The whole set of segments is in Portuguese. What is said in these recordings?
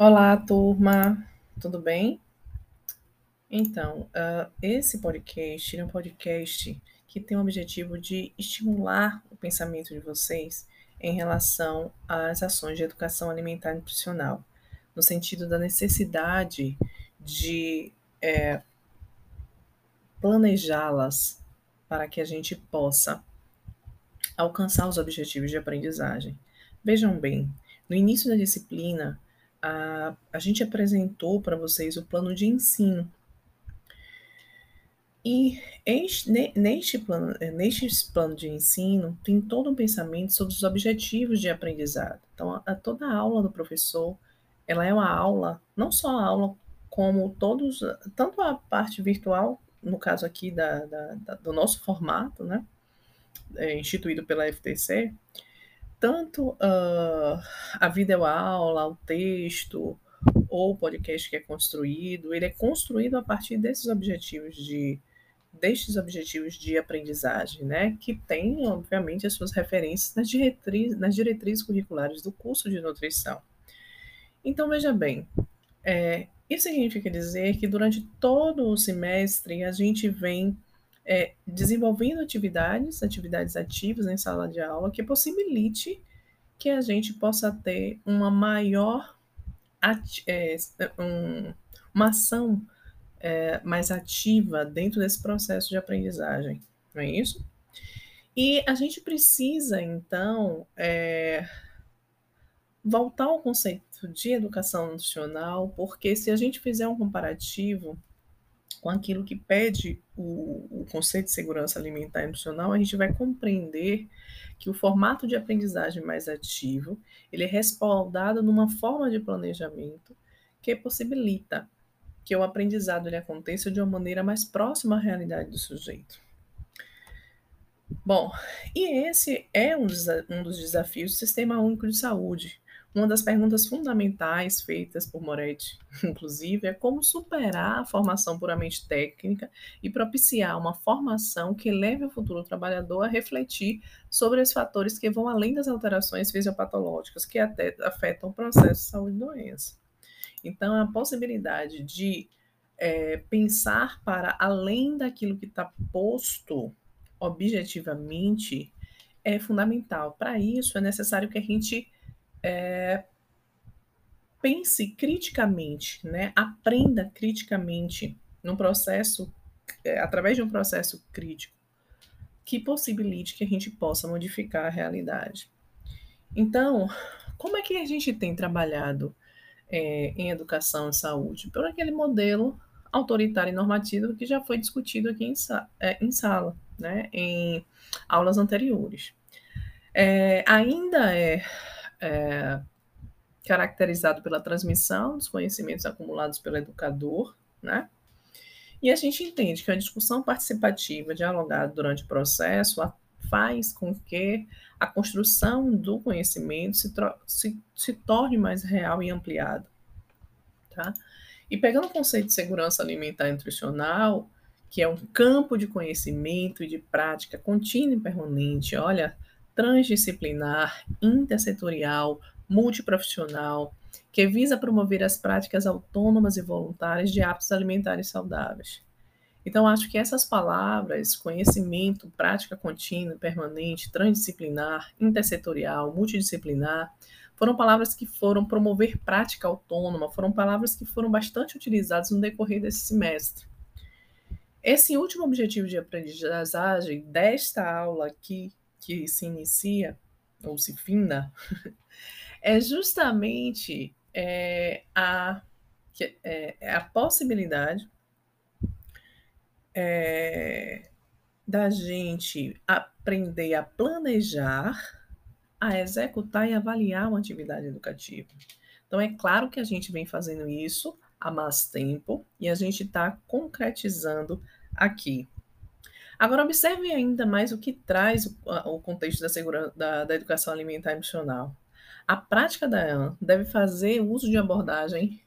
Olá, turma, tudo bem? Então, uh, esse podcast é um podcast que tem o objetivo de estimular o pensamento de vocês em relação às ações de educação alimentar e nutricional, no sentido da necessidade de é, planejá-las para que a gente possa alcançar os objetivos de aprendizagem. Vejam bem, no início da disciplina, a, a gente apresentou para vocês o plano de ensino. E este, neste, plano, neste plano de ensino tem todo um pensamento sobre os objetivos de aprendizado. Então, a toda a aula do professor, ela é uma aula, não só a aula, como todos, tanto a parte virtual, no caso aqui da, da, da do nosso formato, né, é, instituído pela FTC, tanto uh, a videoaula, o texto ou o podcast que é construído, ele é construído a partir desses objetivos de destes objetivos de aprendizagem, né, que tem, obviamente, as suas referências nas diretrizes, nas diretrizes curriculares do curso de nutrição. Então, veja bem, é, isso significa dizer que durante todo o semestre a gente vem é, desenvolvendo atividades, atividades ativas em sala de aula, que possibilite que a gente possa ter uma maior é, um, uma ação é, mais ativa dentro desse processo de aprendizagem, não é isso? E a gente precisa, então, é, voltar ao conceito de educação nutricional, porque se a gente fizer um comparativo com aquilo que pede o, o, conceito de segurança alimentar e nutricional, a gente vai compreender que o formato de aprendizagem mais ativo, ele é respaldado numa forma de planejamento que possibilita que o aprendizado ele aconteça de uma maneira mais próxima à realidade do sujeito. Bom, e esse é um, um dos desafios do Sistema Único de Saúde, uma das perguntas fundamentais feitas por Moretti, inclusive, é como superar a formação puramente técnica e propiciar uma formação que leve o futuro trabalhador a refletir sobre os fatores que vão além das alterações fisiopatológicas que até afetam o processo de saúde e doença. Então, a possibilidade de é, pensar para além daquilo que está posto objetivamente é fundamental. Para isso, é necessário que a gente é, pense criticamente, né? aprenda criticamente num processo, é, através de um processo crítico, que possibilite que a gente possa modificar a realidade. Então, como é que a gente tem trabalhado é, em educação e saúde? Por aquele modelo autoritário e normativo que já foi discutido aqui em, é, em sala, né, em aulas anteriores. É, ainda é é, caracterizado pela transmissão dos conhecimentos acumulados pelo educador, né? E a gente entende que a discussão participativa, dialogada durante o processo, faz com que a construção do conhecimento se, se, se torne mais real e ampliada. Tá? E pegando o conceito de segurança alimentar e nutricional, que é um campo de conhecimento e de prática contínua e permanente, olha, transdisciplinar, intersetorial, multiprofissional, que visa promover as práticas autônomas e voluntárias de hábitos alimentares saudáveis. Então, acho que essas palavras, conhecimento, prática contínua, permanente, transdisciplinar, intersetorial, multidisciplinar, foram palavras que foram promover prática autônoma, foram palavras que foram bastante utilizadas no decorrer desse semestre. Esse último objetivo de aprendizagem desta aula aqui que se inicia, ou se finda, é justamente é, a, é, é, a possibilidade é, da gente aprender a planejar, a executar e avaliar uma atividade educativa. Então, é claro que a gente vem fazendo isso há mais tempo e a gente está concretizando aqui. Agora, observe ainda mais o que traz o, o contexto da, segurança, da, da educação alimentar emocional. A prática da EAN deve fazer uso de abordagem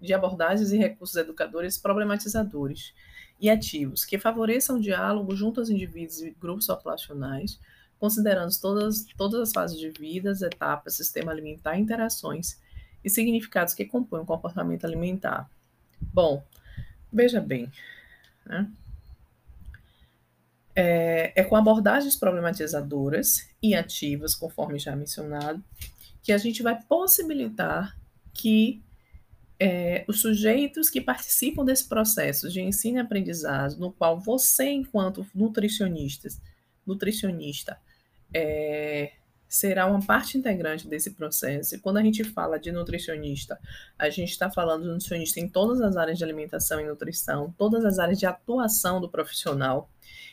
de abordagens e recursos educadores problematizadores e ativos que favoreçam o diálogo junto aos indivíduos e grupos populacionais, considerando todas, todas as fases de vida, etapas, sistema alimentar interações, e significados que compõem o comportamento alimentar. Bom, veja bem, né? É, é, com abordagens problematizadoras e ativas, conforme já mencionado, que a gente vai possibilitar que é, os sujeitos que participam desse processo de ensino e aprendizagem, no qual você, enquanto nutricionista, nutricionista, é, será uma parte integrante desse processo. E quando a gente fala de nutricionista, a gente está falando de nutricionista em todas as áreas de alimentação e nutrição, todas as áreas de atuação do profissional.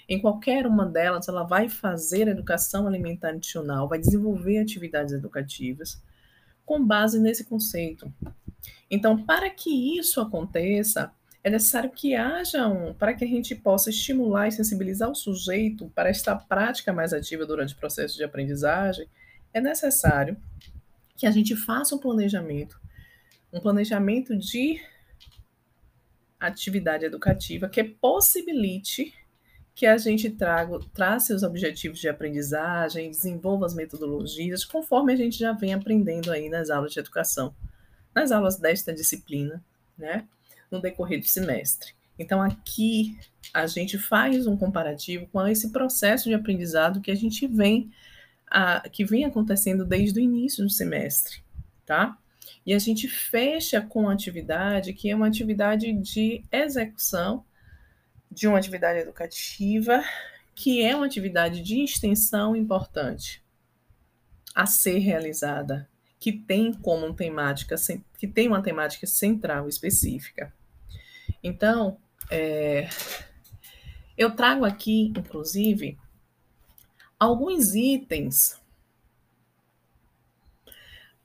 Em qualquer uma delas, ela vai fazer educação alimentar nutricional, vai desenvolver atividades educativas com base nesse conceito. Então, para que isso aconteça, é necessário que haja um, para que a gente possa estimular e sensibilizar o sujeito para esta prática mais ativa durante o processo de aprendizagem, é necessário que a gente faça um planejamento, um planejamento de atividade educativa que possibilite que a gente traga, trace os objetivos de aprendizagem, desenvolva as metodologias, conforme a gente já vem aprendendo aí nas aulas de educação nas aulas desta disciplina, né, no decorrer do semestre. Então, aqui a gente faz um comparativo com esse processo de aprendizado que a gente vem, a, que vem acontecendo desde o início do semestre, tá? E a gente fecha com atividade que é uma atividade de execução de uma atividade educativa, que é uma atividade de extensão importante a ser realizada que tem como temática, que tem uma temática central específica. Então, é, eu trago aqui, inclusive, alguns itens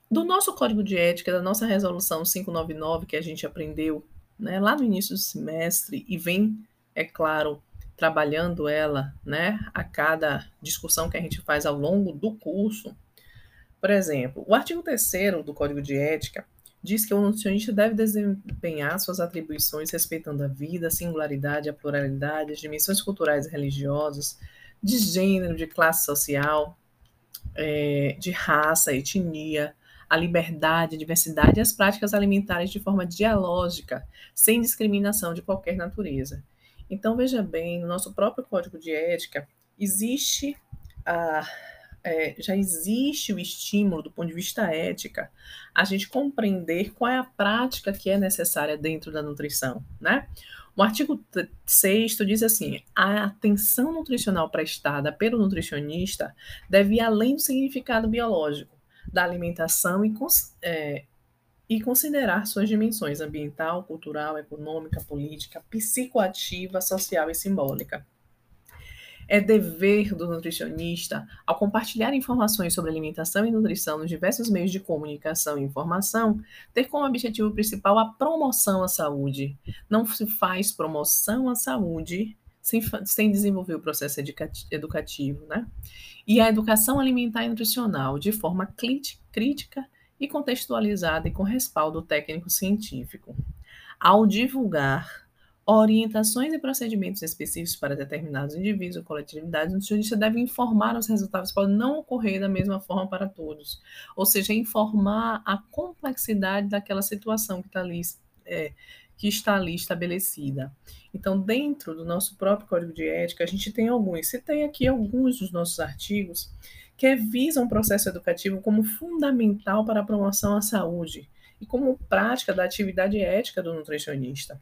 do nosso código de ética, da nossa resolução 599, que a gente aprendeu né, lá no início do semestre e vem, é claro, trabalhando ela né, a cada discussão que a gente faz ao longo do curso. Por exemplo, o artigo 3 do Código de Ética diz que o nutricionista deve desempenhar suas atribuições respeitando a vida, a singularidade, a pluralidade, as dimensões culturais e religiosas, de gênero, de classe social, é, de raça, etnia, a liberdade, a diversidade e as práticas alimentares de forma dialógica, sem discriminação de qualquer natureza. Então, veja bem, no nosso próprio Código de Ética, existe a é, já existe o estímulo do ponto de vista ética a gente compreender qual é a prática que é necessária dentro da nutrição, né? O artigo 6 diz assim: a atenção nutricional prestada pelo nutricionista deve ir além do significado biológico da alimentação e, é, e considerar suas dimensões ambiental, cultural, econômica, política, psicoativa, social e simbólica. É dever do nutricionista, ao compartilhar informações sobre alimentação e nutrição nos diversos meios de comunicação e informação, ter como objetivo principal a promoção à saúde. Não se faz promoção à saúde sem, sem desenvolver o processo educativo, né? E a educação alimentar e nutricional de forma crítica e contextualizada e com respaldo técnico científico. Ao divulgar orientações e procedimentos específicos para determinados indivíduos ou coletividades, o nutricionista deve informar os resultados, podem não ocorrer da mesma forma para todos. Ou seja, informar a complexidade daquela situação que está ali, é, que está ali estabelecida. Então, dentro do nosso próprio código de ética, a gente tem alguns, citei aqui alguns dos nossos artigos que visam o processo educativo como fundamental para a promoção à saúde e como prática da atividade ética do nutricionista.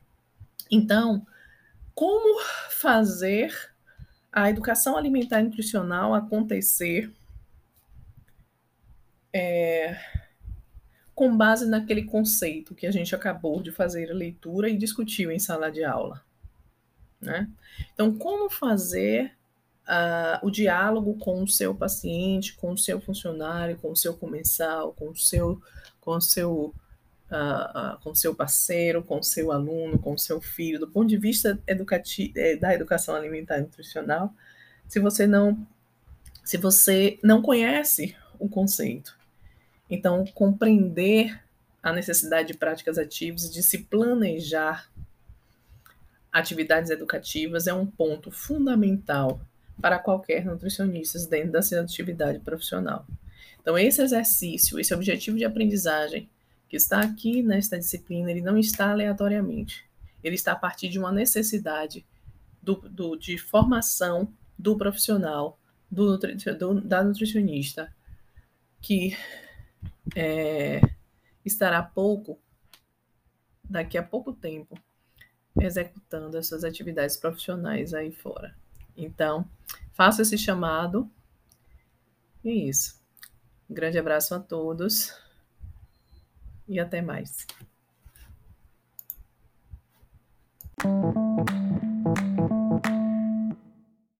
Então, como fazer a educação alimentar e nutricional acontecer é, com base naquele conceito que a gente acabou de fazer a leitura e discutiu em sala de aula. Né? Então, como fazer uh, o diálogo com o seu paciente, com o seu funcionário, com o seu comensal, com o seu, com o seu uh, uh, com seu parceiro, com seu aluno, com seu filho, do ponto de vista educativo, eh, da educação alimentar e nutricional, se você não se você não conhece o conceito. Então, compreender a necessidade de práticas ativas, de se planejar atividades educativas é um ponto fundamental para qualquer nutricionista dentro da sua atividade profissional. Então, esse exercício, esse objetivo de aprendizagem que está aqui nesta disciplina, ele não está aleatoriamente. Ele está a partir de uma necessidade do, do, de formação do profissional, do, do da nutricionista, que é, estará pouco, daqui a pouco tempo, executando as suas atividades profissionais aí fora. Então, faça esse chamado. E é isso. Um grande abraço a todos e até mais.